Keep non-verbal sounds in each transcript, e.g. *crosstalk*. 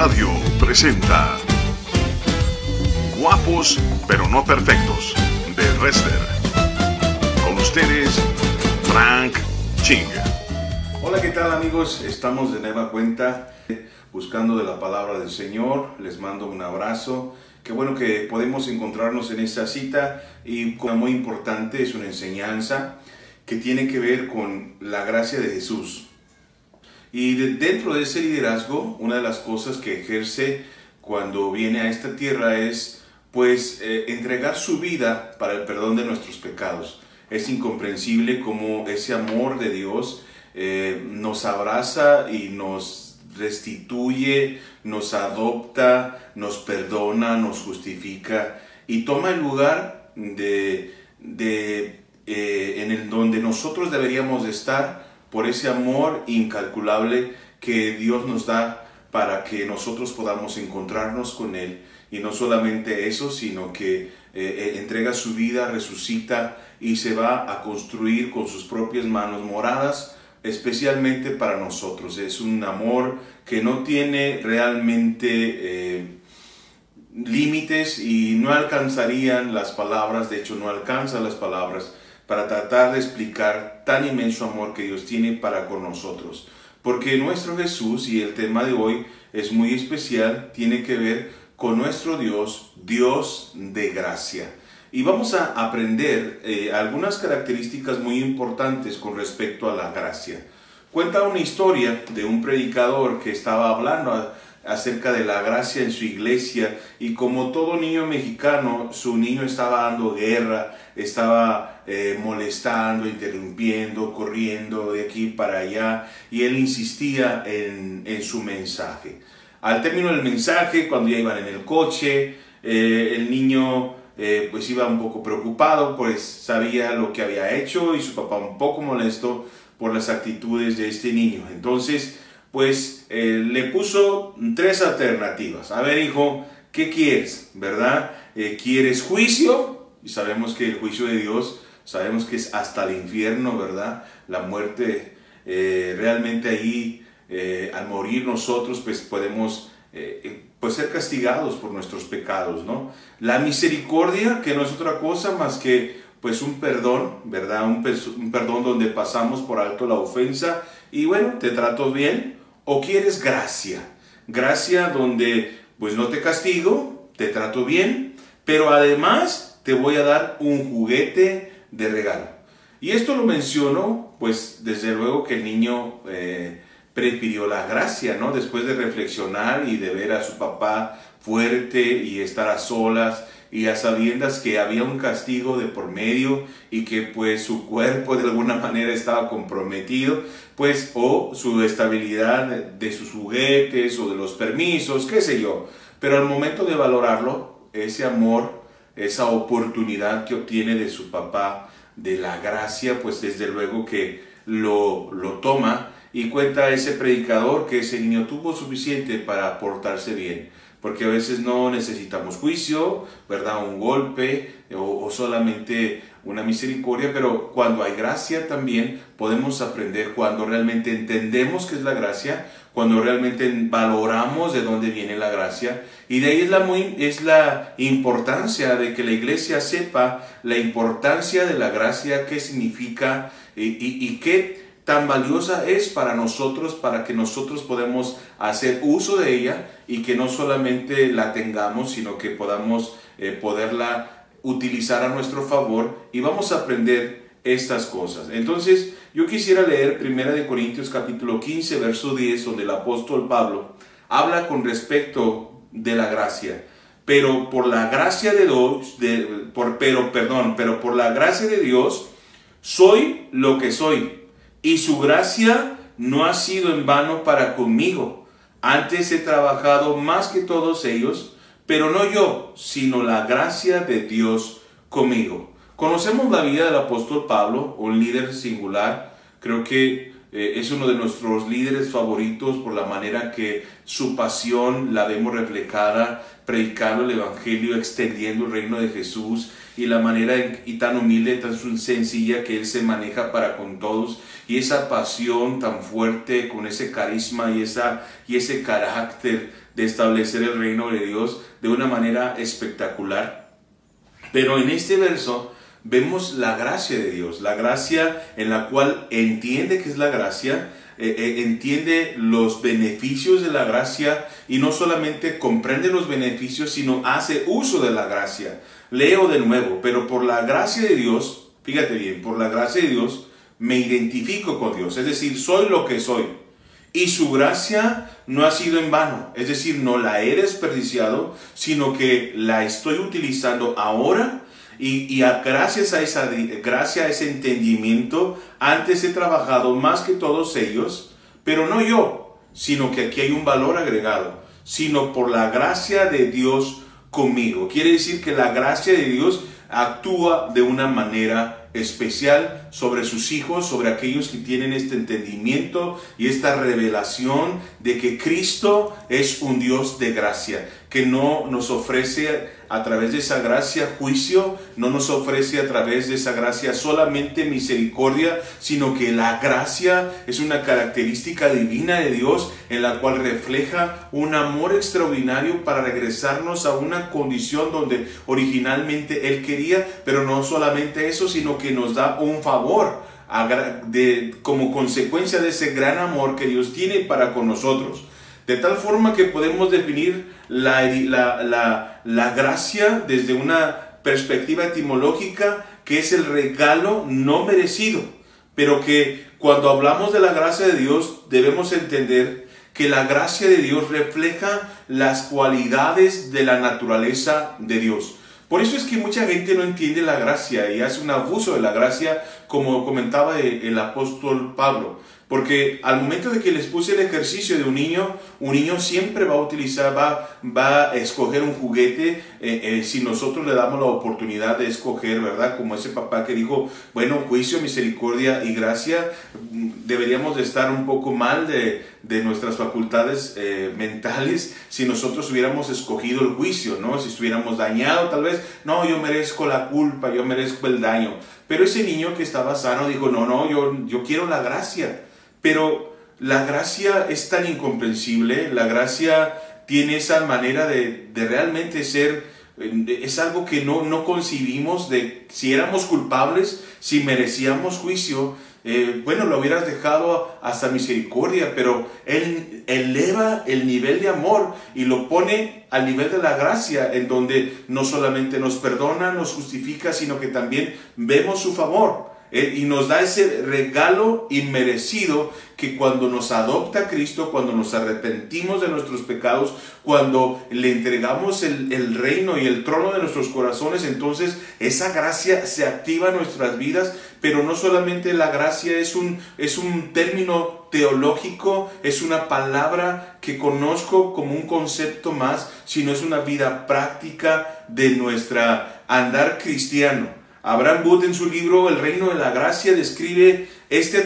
Radio presenta Guapos pero no perfectos de Rester. Con ustedes, Frank Ching. Hola, ¿qué tal amigos? Estamos de nueva cuenta buscando de la palabra del Señor. Les mando un abrazo. Qué bueno que podemos encontrarnos en esta cita y como muy importante es una enseñanza que tiene que ver con la gracia de Jesús. Y dentro de ese liderazgo, una de las cosas que ejerce cuando viene a esta tierra es pues eh, entregar su vida para el perdón de nuestros pecados. Es incomprensible cómo ese amor de Dios eh, nos abraza y nos restituye, nos adopta, nos perdona, nos justifica y toma el lugar de, de eh, en el donde nosotros deberíamos de estar por ese amor incalculable que Dios nos da para que nosotros podamos encontrarnos con Él. Y no solamente eso, sino que eh, eh, entrega su vida, resucita y se va a construir con sus propias manos moradas, especialmente para nosotros. Es un amor que no tiene realmente eh, límites y no alcanzarían las palabras, de hecho no alcanza las palabras para tratar de explicar tan inmenso amor que Dios tiene para con nosotros. Porque nuestro Jesús, y el tema de hoy es muy especial, tiene que ver con nuestro Dios, Dios de gracia. Y vamos a aprender eh, algunas características muy importantes con respecto a la gracia. Cuenta una historia de un predicador que estaba hablando acerca de la gracia en su iglesia y como todo niño mexicano, su niño estaba dando guerra, estaba eh, molestando, interrumpiendo, corriendo de aquí para allá y él insistía en, su mensaje. Al término del mensaje, cuando ya iban en el coche, eh, el niño eh, pues iba un poco preocupado, pues sabía lo que había hecho y su papá un poco molesto por las actitudes de este niño. Entonces, pues eh, le puso tres alternativas. A ver, hijo, ¿qué quieres? ¿Verdad? Eh, ¿Quieres juicio? Y sabemos que el juicio de Dios, sabemos que es hasta el infierno, ¿verdad? La muerte, eh, realmente ahí, al morir nosotros, pues podemos pues ser castigados por nuestros pecados, ¿no? La misericordia, que no es otra cosa más que pues un perdón, ¿verdad? Un, un perdón donde pasamos por alto la ofensa y bueno, te trato bien, o quieres gracia. Gracia donde pues no te castigo, te trato bien, pero además te voy a dar un juguete de regalo. Y esto lo menciono pues desde luego que el niño eh, prepidió la gracia, ¿no? Después de reflexionar y de ver a su papá fuerte y estar a solas y a sabiendas que había un castigo de por medio y que pues su cuerpo de alguna *laughs* manera estaba comprometido, pues o su estabilidad de sus juguetes o de los permisos, qué sé yo. Pero al momento de valorarlo, ese amor, esa oportunidad que obtiene de su papá, de la gracia, pues desde luego que lo, lo toma y cuenta ese predicador que ese niño tuvo suficiente para portarse bien porque a veces no necesitamos juicio, ¿verdad? Un golpe o, solamente una misericordia, pero cuando hay gracia también podemos aprender, cuando realmente entendemos qué es la gracia, cuando realmente valoramos de dónde viene la gracia. Y de ahí es la, muy, es la importancia de que la iglesia sepa la importancia de la gracia, qué significa y, y, y qué tan valiosa es para nosotros, para que nosotros podamos hacer uso de ella y que no solamente la tengamos, sino que podamos eh, poderla utilizar a nuestro favor y vamos a aprender estas cosas. Entonces, yo quisiera leer 1 de Corintios capítulo 15, verso 10, donde el apóstol Pablo habla con respecto de la gracia. Pero por la gracia de Dios, de, por, pero perdón, pero por la gracia de Dios soy lo que soy y su gracia no ha sido en vano para conmigo. Antes he trabajado más que todos ellos, pero no yo, sino la gracia de Dios conmigo. Conocemos la vida del apóstol Pablo, un líder singular. Creo que eh, es uno de nuestros líderes favoritos por la manera que su pasión la vemos reflejada, predicando el Evangelio, extendiendo el reino de Jesús y la manera tan humilde, tan sencilla que Él se maneja para con todos y esa pasión tan fuerte con ese carisma y, esa, y ese carácter de establecer el reino de Dios de una manera espectacular. Pero en este verso vemos la gracia de Dios, la gracia en la cual entiende que es la gracia, eh, eh, entiende los beneficios de la gracia y no solamente comprende los beneficios, sino hace uso de la gracia. Leo de nuevo, pero por la gracia de Dios, fíjate bien, por la gracia de Dios me identifico con Dios, es decir, soy lo que soy. Y su gracia no ha sido en vano, es decir, no la he desperdiciado, sino que la estoy utilizando ahora y, gracias, a esa, gracias a ese entendimiento, antes he trabajado más que todos ellos, pero no yo, sino que aquí hay un valor agregado, sino por la gracia de Dios conmigo. Quiere decir que la gracia de Dios actúa de una manera especial sobre sus hijos, sobre aquellos que tienen este entendimiento y esta revelación de que Cristo es un Dios de gracia, que no nos ofrece a través de esa gracia juicio, no nos ofrece a través de esa gracia solamente misericordia, sino que la gracia es una característica divina de Dios en la cual refleja un amor extraordinario para regresarnos a una condición donde originalmente Él quería, pero no solamente eso, sino que nos da un favor de, como consecuencia de ese gran amor que Dios tiene para con nosotros. De tal forma que podemos definir la, la, la, gracia desde una perspectiva etimológica que es el regalo no merecido. Pero que cuando hablamos de la gracia de Dios debemos entender que la gracia de Dios refleja las cualidades de la naturaleza de Dios. Por eso es que mucha gente no entiende la gracia y hace un abuso de la gracia, como comentaba el apóstol Pablo. Porque al momento de que les puse el ejercicio de un niño, un niño siempre va a utilizar, va, va a escoger un juguete eh, eh, si nosotros le damos la oportunidad de escoger, ¿verdad? Como ese papá que dijo, bueno, juicio, misericordia y gracia, mm, deberíamos de estar un poco mal de, de nuestras facultades eh, mentales si nosotros hubiéramos escogido el juicio, ¿no? Si estuviéramos dañado, tal vez, no, yo merezco la culpa, yo merezco el daño. Pero ese niño que estaba sano dijo, no, no, yo, yo quiero la gracia. Pero la gracia es tan incomprensible, la gracia tiene esa manera de, realmente ser, es algo que no, no concibimos de si éramos culpables, si merecíamos juicio, eh, bueno, lo hubieras dejado hasta misericordia, pero Él eleva el nivel de amor y lo pone al nivel de la gracia, en donde no solamente nos perdona, nos justifica, sino que también vemos su favor. Eh, y nos da ese regalo inmerecido que cuando nos adopta Cristo, cuando nos arrepentimos de nuestros pecados, cuando le entregamos el, el, reino y el trono de nuestros corazones, entonces esa gracia se activa en nuestras vidas, pero no solamente la gracia es un, es un término teológico, es una palabra que conozco como un concepto más, sino es una vida práctica de nuestra andar cristiano. Abraham Wood en su libro El reino de la gracia describe este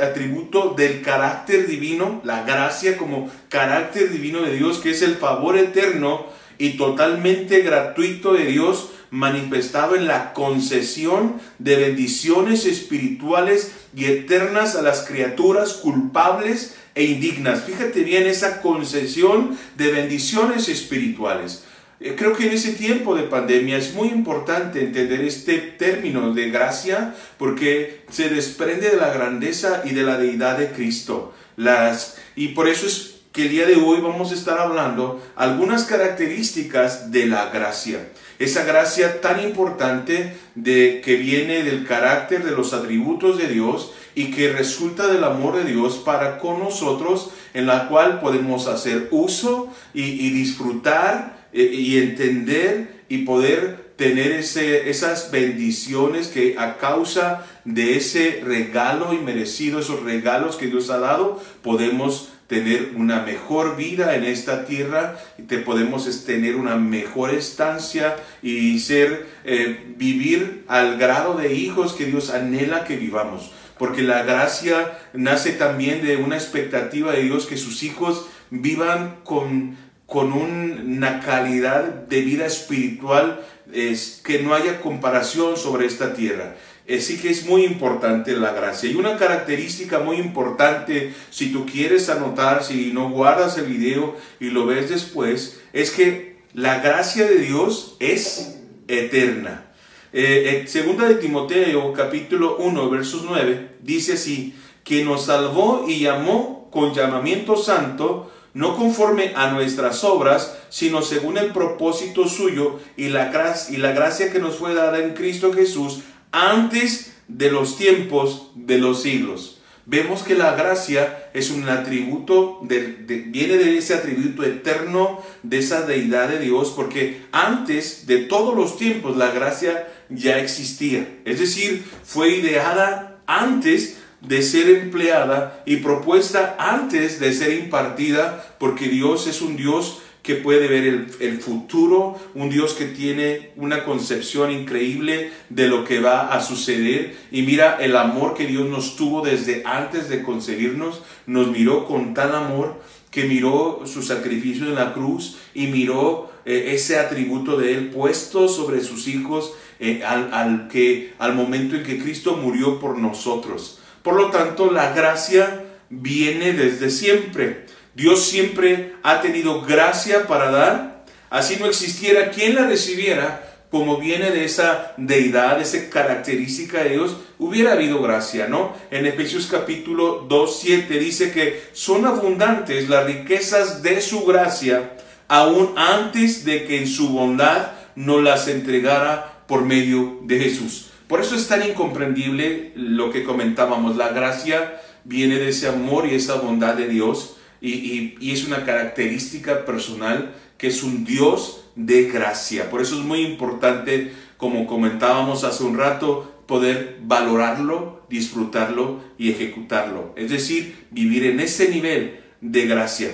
atributo del carácter divino, la gracia como carácter divino de Dios, que es el favor eterno y totalmente gratuito de Dios manifestado en la concesión de bendiciones espirituales y eternas a las criaturas culpables e indignas. Fíjate bien esa concesión de bendiciones espirituales. Eh, creo que en ese tiempo de pandemia es muy importante entender este término de gracia porque se desprende de la grandeza y de la deidad de Cristo. Las, y por eso es que el día de hoy vamos a estar hablando algunas características de la gracia. Esa gracia tan importante de que viene del carácter de los atributos de Dios y que resulta del amor de Dios para con nosotros, en la cual podemos hacer uso y, y disfrutar y entender y poder tener esas bendiciones que a causa de ese regalo y merecido, esos regalos que Dios ha dado, podemos tener una mejor vida en esta tierra, te podemos tener una mejor estancia y ser, eh, vivir al grado de hijos que Dios anhela que vivamos. porque la gracia nace también de una expectativa de Dios que sus hijos vivan con, con una calidad de vida espiritual es, que no haya comparación sobre esta tierra. Así que es muy importante la gracia. Y una característica muy importante, si tú quieres anotar, si no guardas el video y lo ves después, es que la gracia de Dios es eterna. Eh, eh, segunda de Timoteo capítulo 1 versos 9 dice así, que nos salvó y llamó con llamamiento santo, no conforme a nuestras obras, sino según el propósito suyo y la, y la gracia que nos fue dada en Cristo Jesús antes de los tiempos de los siglos. Vemos que la gracia es un atributo, viene de ese atributo eterno de esa deidad de Dios, porque antes de todos los tiempos la gracia ya existía. Es decir, fue ideada antes de ser empleada y propuesta antes de ser impartida, porque Dios es un Dios que puede ver el, futuro, un Dios que tiene una concepción increíble de lo que va a suceder. Y mira el amor que Dios nos tuvo desde antes de concebirnos, nos miró con tal amor que miró su sacrificio en la cruz y miró eh, ese atributo de Él puesto sobre sus hijos eh, al, al, que, al momento en que Cristo murió por nosotros. Por lo tanto, la gracia viene desde siempre. Dios siempre ha tenido gracia para dar, así no existiera quien la recibiera, como viene de esa deidad, de esa característica de Dios, hubiera habido gracia, ¿no? En Efesios capítulo 2, 7 dice que son abundantes las riquezas de su gracia, aún antes de que en su bondad nos las entregara por medio de Jesús. Por eso es tan incomprendible lo que comentábamos, la gracia viene de ese amor y esa bondad de Dios y, es una característica personal que es un Dios de gracia. Por eso es muy importante, como comentábamos hace un rato, poder valorarlo, disfrutarlo y ejecutarlo. Es decir, vivir en ese nivel de gracia.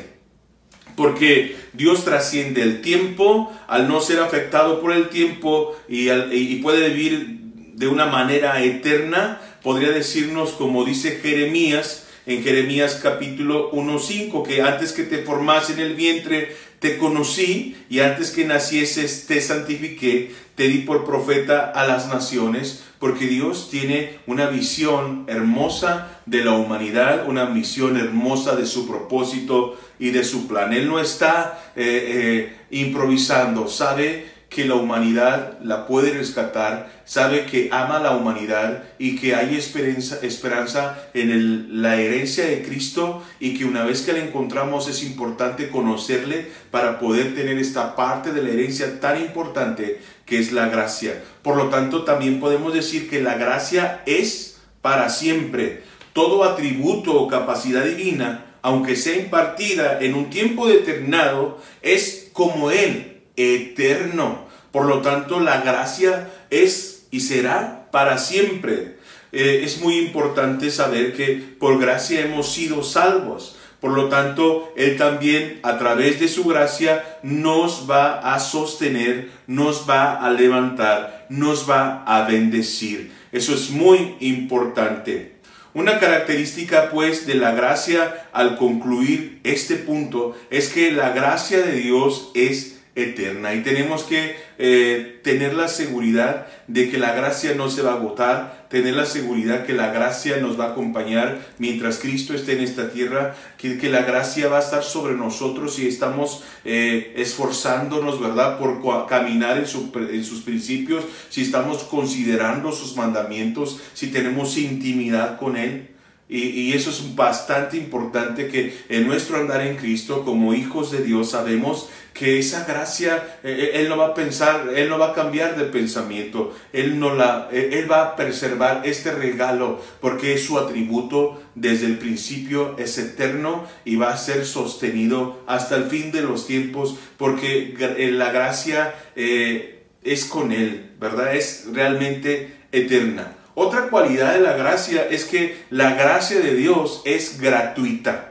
Porque Dios trasciende el tiempo al no ser afectado por el tiempo y, y puede vivir de una manera eterna. Podría decirnos, como dice Jeremías, en Jeremías capítulo 1.5, que antes que te formase en el vientre te conocí y antes que nacieses te santifiqué, te di por profeta a las naciones, porque Dios tiene una visión hermosa de la humanidad, una visión hermosa de su propósito y de su plan. Él no está eh, eh, improvisando, sabe que la humanidad la puede rescatar, sabe que ama a la humanidad y que hay esperanza, esperanza en la herencia de Cristo y que una vez que la encontramos es importante conocerle para poder tener esta parte de la herencia tan importante que es la gracia. Por lo tanto, también podemos decir que la gracia es para siempre. Todo atributo o capacidad divina, aunque sea impartida en un tiempo determinado, es como Él eterno. Por lo tanto, la gracia es y será para siempre. Eh, es muy importante saber que por gracia hemos sido salvos. Por lo tanto, Él también a través de su gracia nos va a sostener, nos va a levantar, nos va a bendecir. Eso es muy importante. Una característica pues de la gracia al concluir este punto es que la gracia de Dios es eterna. Y tenemos que eh, tener la seguridad de que la gracia no se va a agotar, tener la seguridad que la gracia nos va a acompañar mientras Cristo esté en esta tierra, que, que la gracia va a estar sobre nosotros y estamos eh, esforzándonos, ¿verdad?, por caminar en, en sus principios, si estamos considerando sus mandamientos, si tenemos intimidad con Él. Y, eso es bastante importante que en nuestro andar en Cristo, como hijos de Dios, sabemos que esa gracia, eh, eh, Él no va a pensar, Él no va a cambiar de pensamiento, Él, no la, eh, Él va a preservar este regalo porque es su atributo desde el principio, es eterno y va a ser sostenido hasta el fin de los tiempos porque la gracia es con Él, ¿verdad? Es realmente eterna. Otra cualidad de la gracia es que la gracia de Dios es gratuita.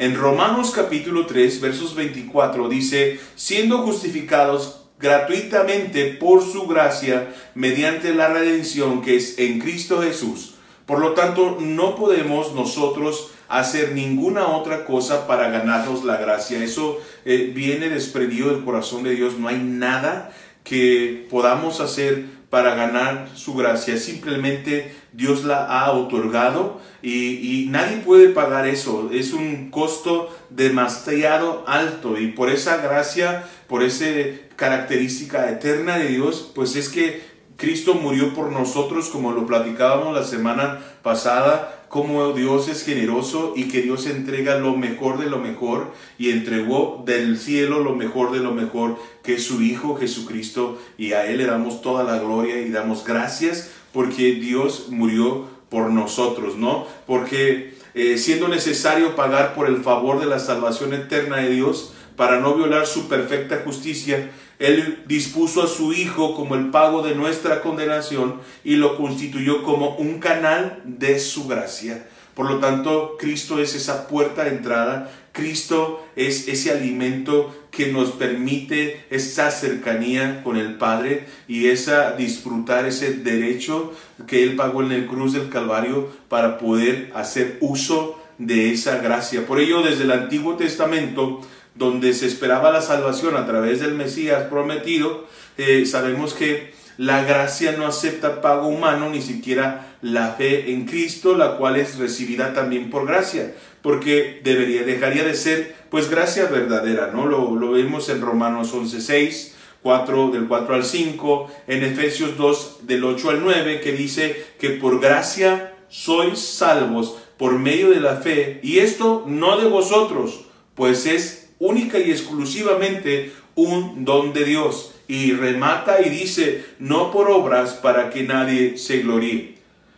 En Romanos capítulo 3, versos 24 dice, siendo justificados gratuitamente por su gracia mediante la redención que es en Cristo Jesús, Por lo tanto, no podemos nosotros hacer ninguna otra cosa para ganarnos la gracia. Eso eh, viene desprendido del corazón de Dios. No hay nada que podamos hacer para ganar su gracia. Simplemente Dios la ha otorgado y, y, nadie puede pagar eso. Es un costo demasiado alto y por esa gracia, por esa característica eterna de Dios, pues es que Cristo murió por nosotros como lo platicábamos la semana pasada cómo Dios es generoso y que Dios entrega lo mejor de lo mejor y entregó del cielo lo mejor de lo mejor que es su Hijo Jesucristo y a Él le damos toda la gloria y damos gracias porque Dios murió por nosotros, ¿no? Porque eh, siendo necesario pagar por el favor de la salvación eterna de Dios para no violar su perfecta justicia, él dispuso a su Hijo como el pago de nuestra condenación y lo constituyó como un canal de su gracia. Por lo tanto, Cristo es esa puerta de entrada, Cristo es ese alimento que nos permite esa cercanía con el Padre y esa disfrutar ese derecho que Él pagó en el cruz del Calvario para poder hacer uso de esa gracia. Por ello, desde el Antiguo Testamento, donde se esperaba la salvación a través del Mesías prometido, eh, sabemos que la gracia no acepta pago humano, ni siquiera la fe en Cristo, la cual es recibida también por gracia, porque debería, dejaría de ser pues gracia verdadera, ¿no? Lo, vemos en Romanos 11.6, 4, del 4 al 5, en Efesios 2, del 8 al 9, que dice que por gracia sois salvos por medio de la fe, y esto no de vosotros, pues es única y exclusivamente un don de Dios. Y remata y dice, no por obras para que nadie se gloríe.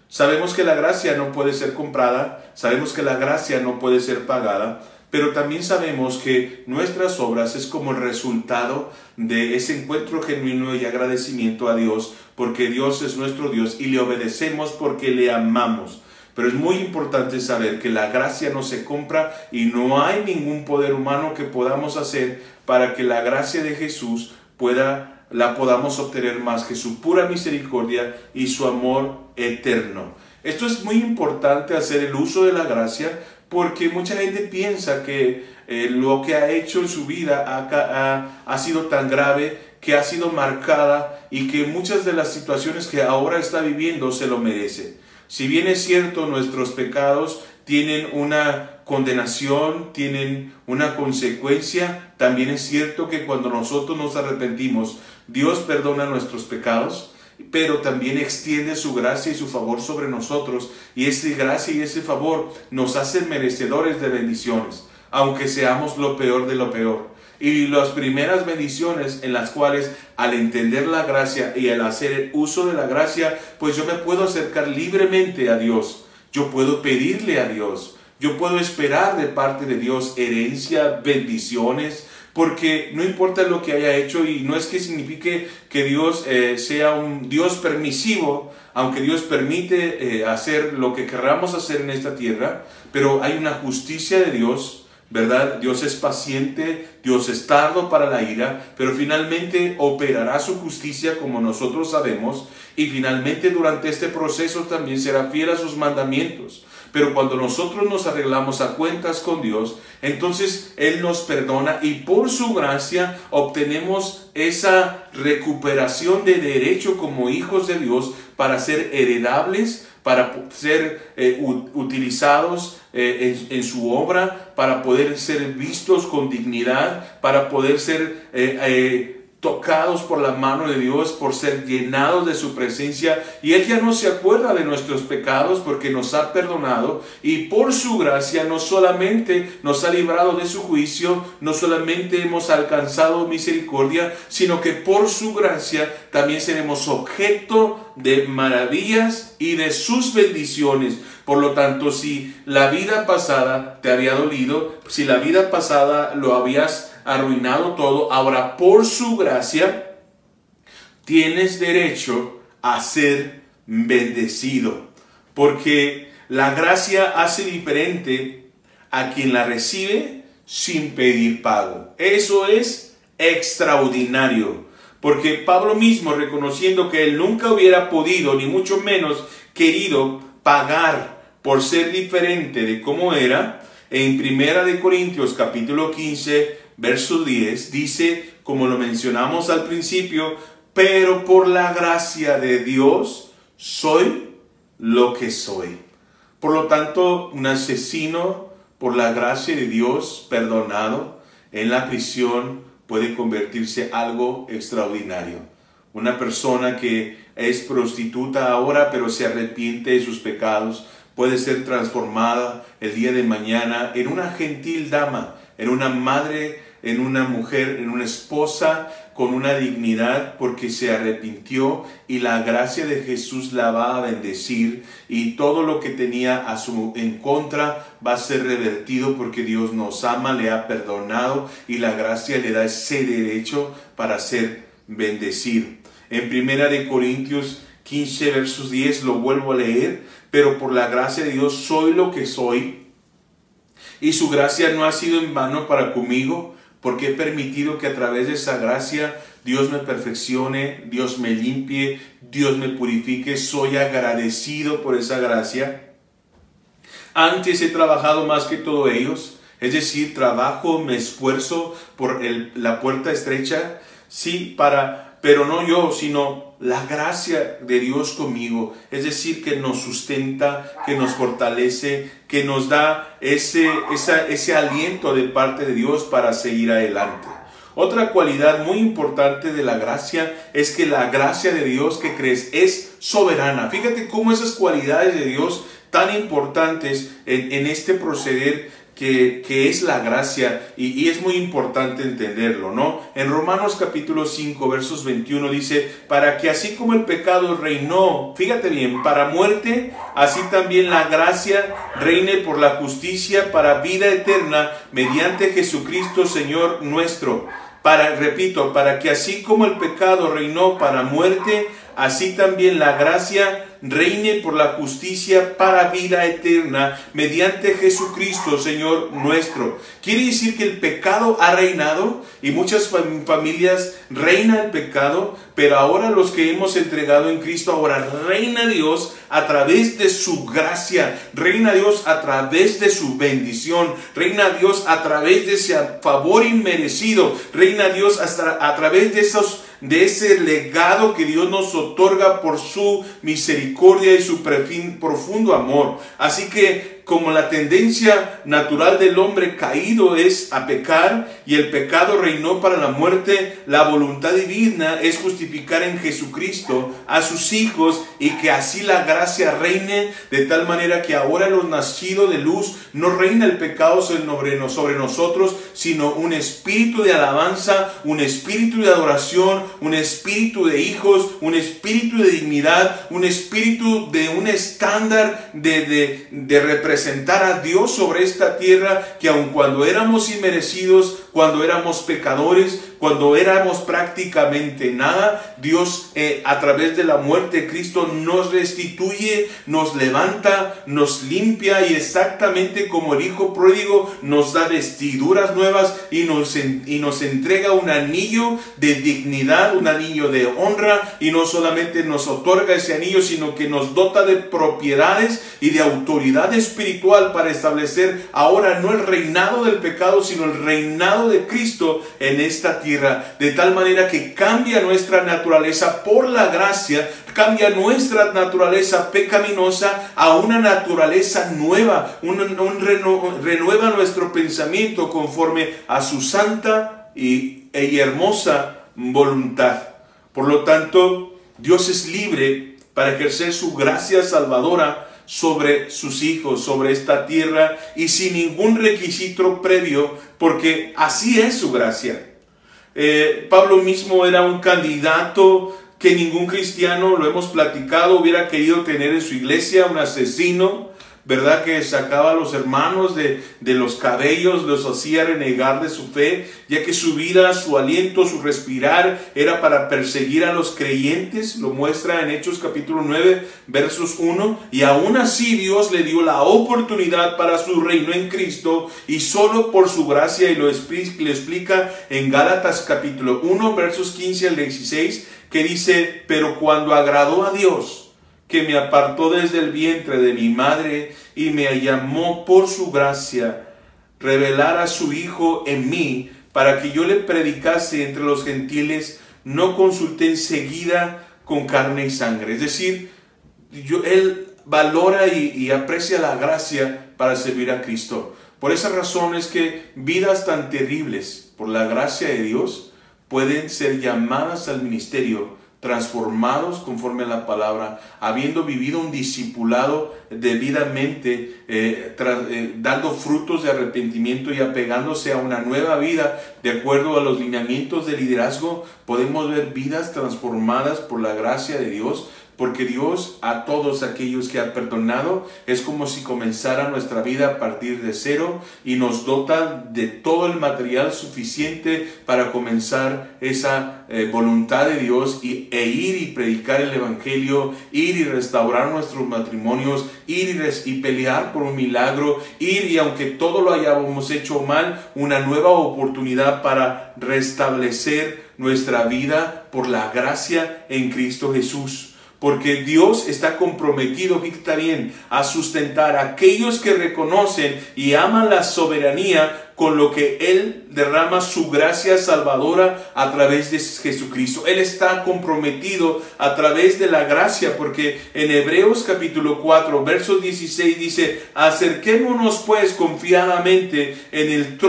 Sabemos que la gracia no puede ser comprada, sabemos que la gracia no puede ser pagada, pero también sabemos que nuestras obras es como el resultado de ese encuentro genuino y agradecimiento a Dios, porque Dios es nuestro Dios y le obedecemos porque le amamos. Pero es muy importante saber que la gracia no se compra y no hay ningún poder humano que podamos hacer para que la gracia de Jesús pueda la podamos obtener más que su pura misericordia y su amor eterno. Esto es muy importante hacer el uso de la gracia porque mucha gente piensa que eh, lo que ha hecho en su vida ha, ha sido tan grave que ha sido marcada y que muchas de las situaciones que ahora está viviendo se lo merece. Si bien es cierto, nuestros pecados tienen una condenación, tienen una consecuencia, también es cierto que cuando nosotros nos arrepentimos, Dios perdona nuestros pecados, pero también extiende su gracia y su favor sobre nosotros, y esa gracia y ese favor nos hacen merecedores de bendiciones, aunque seamos lo peor de lo peor y las primeras bendiciones en las cuales al entender la gracia y al hacer uso de la gracia, pues yo me puedo acercar libremente a Dios. Yo puedo pedirle a Dios. Yo puedo esperar de parte de Dios herencia, bendiciones, porque no importa lo que haya hecho y no es que signifique que Dios eh, sea un Dios permisivo, aunque Dios permite eh, hacer lo que querramos hacer en esta tierra, pero hay una justicia de Dios ¿verdad? Dios es paciente, Dios es tardo para la ira, pero finalmente operará su justicia como nosotros sabemos y finalmente durante este proceso también será fiel a sus mandamientos. Pero cuando nosotros nos arreglamos a cuentas con Dios, entonces Él nos perdona y por su gracia obtenemos esa recuperación de derecho como hijos de Dios para ser heredables, para ser eh, utilizados eh, en, su obra, para poder ser vistos con dignidad, para poder ser eh, tocados por la mano de Dios, por ser llenados de su presencia. Y Él ya no se acuerda de nuestros pecados porque nos ha perdonado y por su gracia no solamente nos ha librado de su juicio, no solamente hemos alcanzado misericordia, sino que por su gracia también seremos objeto de maravillas y de sus bendiciones. Por lo tanto, si la vida pasada te había dolido, si la vida pasada lo habías arruinado todo, ahora por su gracia tienes derecho a ser bendecido. Porque la gracia hace diferente a quien la recibe sin pedir pago. Eso es extraordinario. Porque Pablo mismo, reconociendo que él nunca hubiera podido, ni mucho menos querido, pagar por ser diferente de cómo era, en Primera de Corintios capítulo 15, verso 10, dice, como lo mencionamos al principio, pero por la gracia de Dios soy lo que soy. Por lo tanto, un asesino, por la gracia de Dios, perdonado en la prisión, puede convertirse algo extraordinario. Una persona que es prostituta ahora, pero se arrepiente de sus pecados, puede ser transformada el día de mañana en una gentil dama, en una madre, en una mujer, en una esposa con una dignidad porque se arrepintió y la gracia de Jesús la va a bendecir y todo lo que tenía a su en contra va a ser revertido porque Dios nos ama, le ha perdonado y la gracia le da ese derecho para ser bendecido. En Primera de Corintios 15 versos 10 lo vuelvo a leer, pero por la gracia de Dios soy lo que soy y su gracia no ha sido en vano para conmigo porque he permitido que a través de esa gracia Dios me perfeccione, Dios me limpie, Dios me purifique. Soy agradecido por esa gracia. Antes he trabajado más que todos ellos, es decir, trabajo, me esfuerzo por la puerta estrecha, sí, para, pero no yo, sino la gracia de Dios conmigo, es decir, que nos sustenta, que nos fortalece, que nos da ese, ese aliento de parte de Dios para seguir adelante. Otra cualidad muy importante de la gracia es que la gracia de Dios que crees es soberana. Fíjate cómo esas cualidades de Dios tan importantes en, en este proceder que, es la gracia y, es muy importante entenderlo, ¿no? En Romanos capítulo 5 versos 21 dice, para que así como el pecado reinó, fíjate bien, para muerte, así también la gracia reine por la justicia para vida eterna mediante Jesucristo Señor nuestro. Para, repito, para que así como el pecado reinó para muerte, así también la gracia reine por la justicia para vida eterna mediante Jesucristo, Señor nuestro. Quiere decir que el pecado ha reinado y muchas familias reina el pecado, pero ahora los que hemos entregado en Cristo, ahora reina Dios a través de su gracia, reina Dios a través de su bendición, reina Dios a través de ese favor inmerecido, reina Dios hasta a través de esos de ese legado que Dios nos otorga por su misericordia y su profundo amor. Así que como la tendencia natural del hombre caído es a pecar y el pecado reinó para la muerte, la voluntad divina es justificar en Jesucristo a sus hijos y que así la gracia reine de tal manera que ahora los nacidos de luz no reina el pecado sobre nosotros, sino un espíritu de alabanza, un espíritu de adoración, un espíritu de hijos, un espíritu de dignidad, un espíritu de un estándar de, de, de representación presentar a Dios sobre esta tierra que aun cuando éramos inmerecidos, cuando éramos pecadores, cuando éramos prácticamente nada, Dios eh, a través de la muerte de Cristo nos restituye, nos levanta, nos limpia y exactamente como el Hijo pródigo nos da vestiduras nuevas y nos, y nos entrega un anillo de dignidad, un anillo de honra y no solamente nos otorga ese anillo, sino que nos dota de propiedades y de autoridad espiritual para establecer ahora no el reinado del pecado, sino el reinado de Cristo en esta tierra de tal manera que cambia nuestra naturaleza por la gracia, cambia nuestra naturaleza pecaminosa a una naturaleza nueva, un, renueva nuestro pensamiento conforme a su santa y, y hermosa voluntad. Por lo tanto, Dios es libre para ejercer su gracia salvadora sobre sus hijos, sobre esta tierra y sin ningún requisito previo, porque así es su gracia. Eh, Pablo mismo era un candidato que ningún cristiano, lo hemos platicado, hubiera querido tener en su iglesia, un asesino, ¿verdad? Que sacaba a los hermanos de, los cabellos, los hacía renegar de su fe, ya que su vida, su aliento, su respirar era para perseguir a los creyentes, lo muestra en Hechos capítulo 9, versos 1, y aún así Dios le dio la oportunidad para su reino en Cristo, y solo por su gracia, y lo explica en Gálatas capítulo 1, versos 15 al 16, que dice, pero cuando agradó a Dios, que me apartó desde el vientre de mi madre y me llamó por su gracia, revelar a su Hijo en mí, para que yo le predicase entre los gentiles, no consulté enseguida con carne y sangre. Es decir, yo, Él valora y, y aprecia la gracia para servir a Cristo. Por esa razón es que vidas tan terribles, por la gracia de Dios, pueden ser llamadas al ministerio transformados conforme a la palabra, habiendo vivido un discipulado debidamente, eh, eh, dando frutos de arrepentimiento y apegándose a una nueva vida de acuerdo a los lineamientos de liderazgo, podemos ver vidas transformadas por la gracia de Dios, porque Dios a todos aquellos que ha perdonado es como si comenzara nuestra vida a partir de cero y nos dota de todo el material suficiente para comenzar esa eh, voluntad de Dios y, e ir y predicar el Evangelio, ir y restaurar nuestros matrimonios, ir y, y pelear por un milagro, ir y aunque todo lo hayamos hecho mal, una nueva oportunidad para restablecer nuestra vida por la gracia en Cristo Jesús porque Dios está comprometido, está bien, a sustentar a aquellos que reconocen y aman la soberanía con lo que Él derrama su gracia salvadora a través de Jesucristo. Él está comprometido a través de la gracia, porque en Hebreos capítulo 4, verso 16 dice, acerquémonos pues confiadamente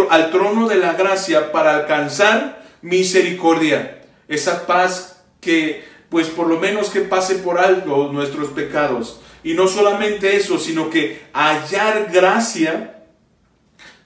al trono de la gracia para alcanzar misericordia, esa paz que pues por lo menos que pase por alto nuestros pecados. Y no solamente eso, sino que hallar gracia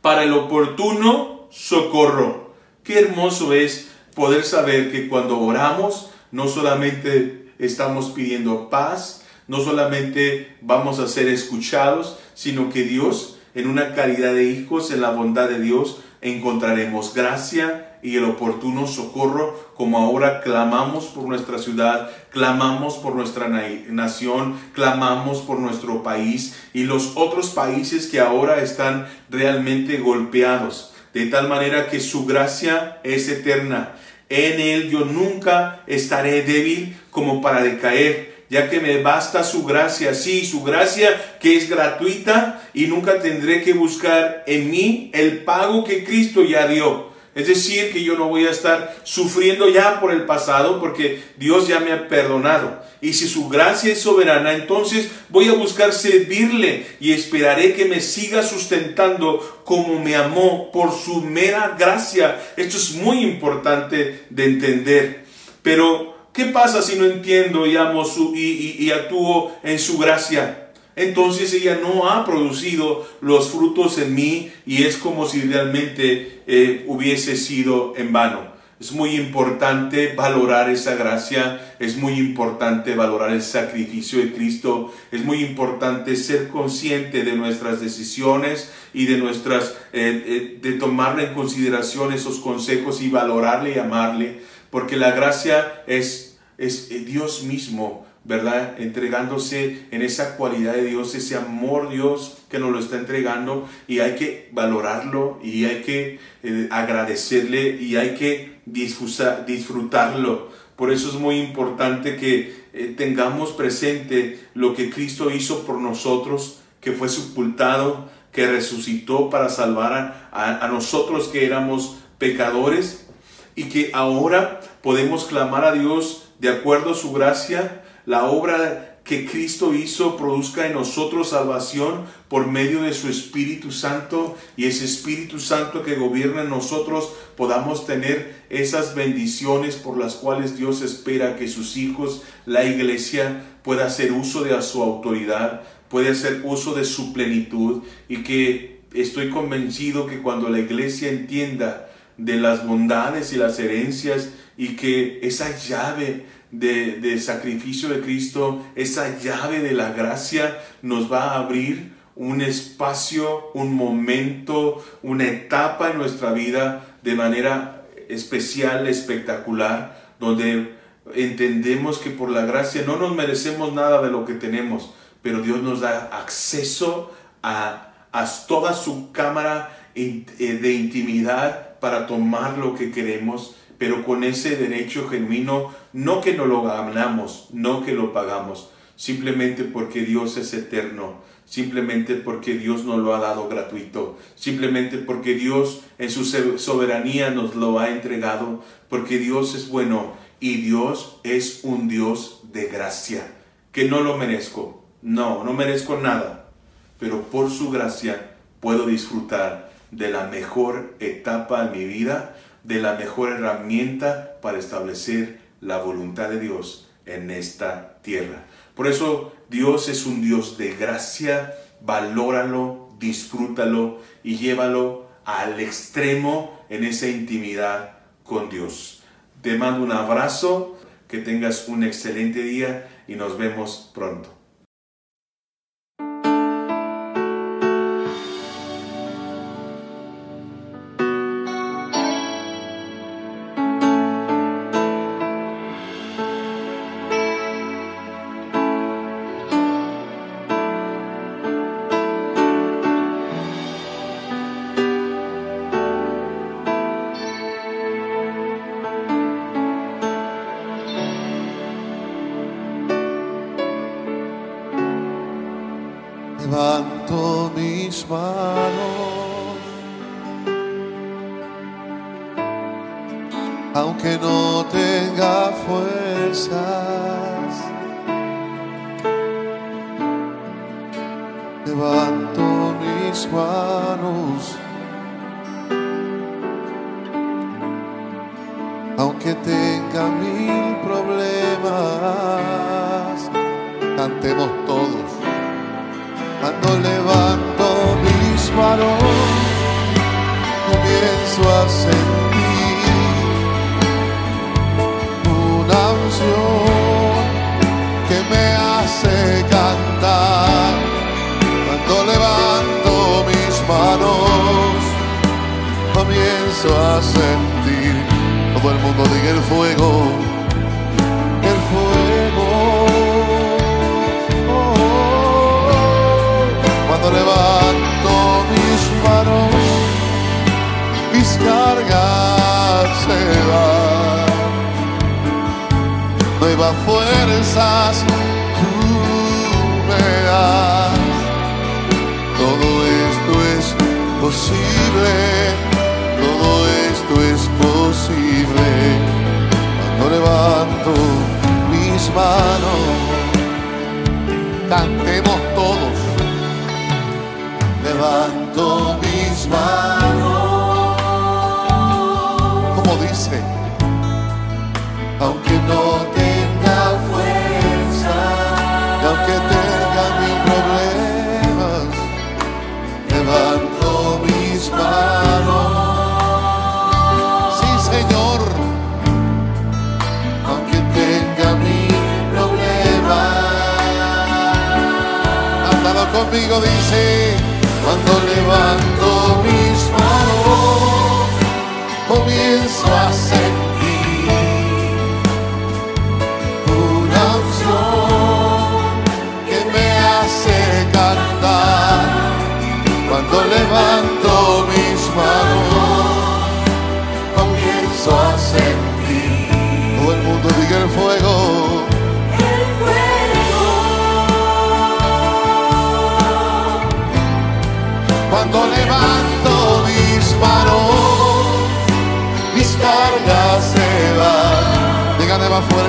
para el oportuno socorro. Qué hermoso es poder saber que cuando oramos, no solamente estamos pidiendo paz, no solamente vamos a ser escuchados, sino que Dios, en una calidad de hijos, en la bondad de Dios, encontraremos gracia y el oportuno socorro, como ahora clamamos por nuestra ciudad, clamamos por nuestra nación, clamamos por nuestro país y los otros países que ahora están realmente golpeados, de tal manera que su gracia es eterna. En él yo nunca estaré débil como para decaer ya que me basta su gracia, sí, su gracia que es gratuita y nunca tendré que buscar en mí el pago que Cristo ya dio. Es decir, que yo no voy a estar sufriendo ya por el pasado porque Dios ya me ha perdonado. Y si su gracia es soberana, entonces voy a buscar servirle y esperaré que me siga sustentando como me amó por su mera gracia. Esto es muy importante de entender. Pero, ¿qué pasa si no entiendo y amo su, y, y actúo en su gracia? Entonces ella no ha producido los frutos en mí y es como si realmente eh, hubiese sido en vano. Es muy importante valorar esa gracia, es muy importante valorar el sacrificio de Cristo, es muy importante ser consciente de nuestras decisiones y de nuestras, eh, eh, de tomarle en consideración esos consejos y valorarle y amarle, porque la gracia es, es Dios mismo ¿verdad? Entregándose en esa cualidad de Dios, ese amor Dios que nos lo está entregando y hay que valorarlo y hay que eh, agradecerle y hay que disfrutarlo. Por eso es muy importante que eh, tengamos presente lo que Cristo hizo por nosotros, que fue sepultado, que resucitó para salvar a nosotros que éramos pecadores y que ahora podemos clamar a Dios de acuerdo a su gracia la obra que Cristo hizo produzca en nosotros salvación por medio de su Espíritu Santo y ese Espíritu Santo que gobierna en nosotros podamos tener esas bendiciones por las cuales Dios espera que sus hijos, la iglesia, pueda hacer uso de su autoridad, puede hacer uso de su plenitud y que estoy convencido que cuando la iglesia entienda de las bondades y las herencias y que esa llave de, sacrificio de Cristo, esa llave de la gracia nos va a abrir un espacio, un momento, una etapa en nuestra vida de manera especial, espectacular, donde entendemos que por la gracia no nos merecemos nada de lo que tenemos, pero Dios nos da acceso a, a toda su cámara eh, de intimidad para tomar lo que queremos pero con ese derecho genuino, no que no lo ganamos, no que lo pagamos, simplemente porque Dios es eterno, simplemente porque Dios nos lo ha dado gratuito, simplemente porque Dios en su soberanía nos lo ha entregado, porque Dios es bueno y Dios es un Dios de gracia, que no lo merezco, no, no merezco nada, pero por su gracia puedo disfrutar de la mejor etapa de mi vida, de la mejor herramienta para establecer la voluntad de Dios en esta tierra. Por eso Dios es un Dios de gracia, valóralo, disfrútalo y llévalo al extremo en esa intimidad con Dios. Te mando un abrazo, que tengas un excelente día y nos vemos pronto. Todo el mundo diga el fuego, el fuego. cuando levanto mis manos, mis cargas se van. Nuevas fuerzas tú me das. Todo esto es posible, Levanto mis manos, cantemos conmigo, dice cuando levanto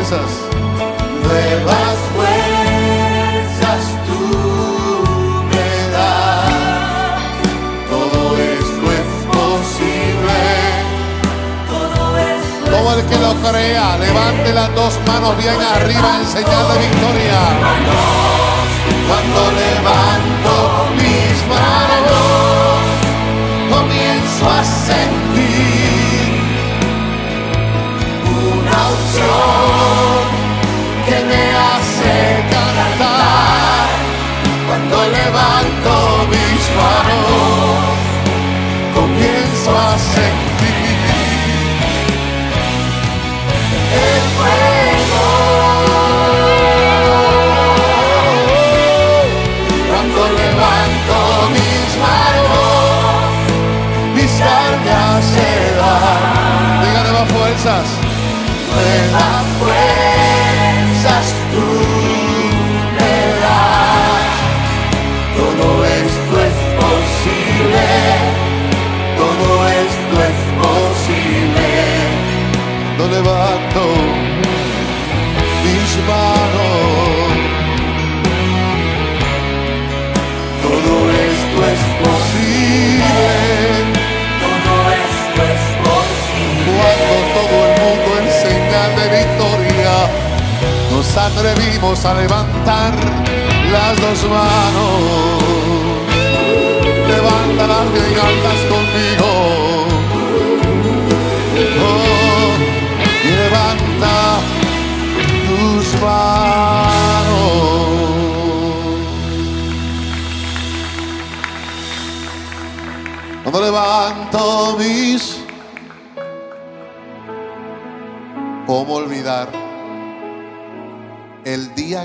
fuerzas. Nuevas fuerzas tú me das. Todo esto es posible. Todo el que lo crea, levante las dos manos bien arriba en señal de victoria. Cuando levanto atrevimos a levantar las dos manos.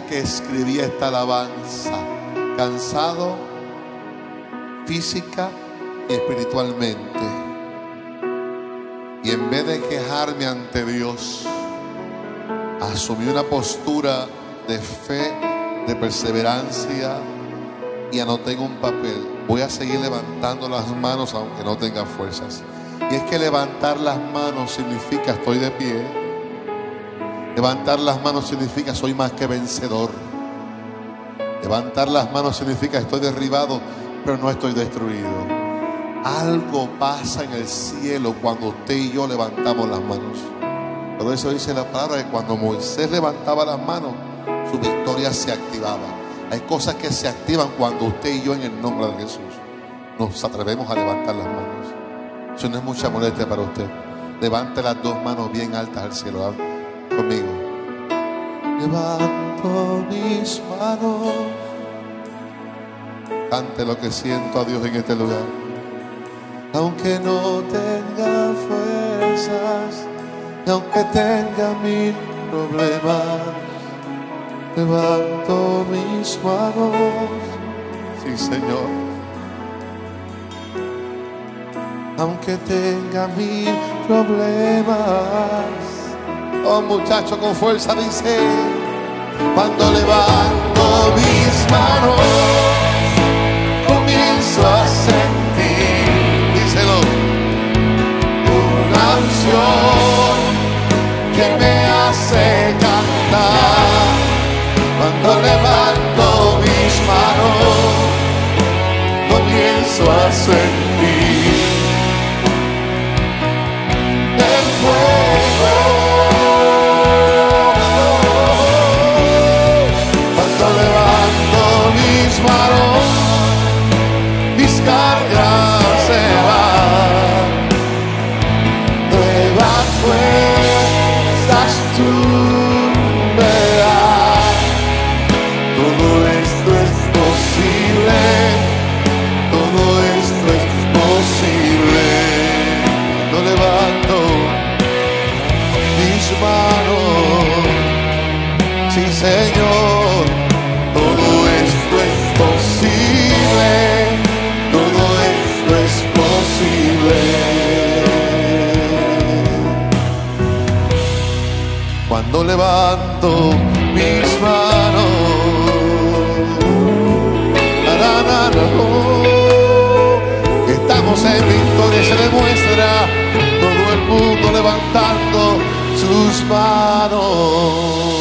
Que escribí esta alabanza? Cansado física y espiritualmente. Y en vez de quejarme ante Dios, asumí una postura de fe, de perseverancia y anoté en un papel, voy a seguir levantando las manos aunque no tenga fuerzas. Y es que levantar las manos significa estoy de pie. Levantar las manos significa soy más que vencedor. Levantar las manos significa estoy derribado, pero no estoy destruido. Algo pasa en el cielo cuando usted y yo levantamos las manos. Por eso dice la palabra que cuando Moisés levantaba las manos, su victoria se activaba. Hay cosas que se activan cuando usted y yo en el nombre de Jesús nos atrevemos a levantar las manos. Eso no es mucha molestia para usted. Levante las dos manos bien altas al cielo. Conmigo. Levanto mis manos. Cante lo que siento a Dios en este lugar. Aunque no tenga fuerzas, y aunque tenga mil problemas, levanto mis manos. Sí, Señor. Aunque tenga mil problemas. Oh, muchacho, con fuerza dice, cuando levanto mis manos, comienzo a sentir, díselo, una unción mis levanto mis manos, na, oh, estamos en victoria, se demuestra. Todo el mundo levantando sus manos.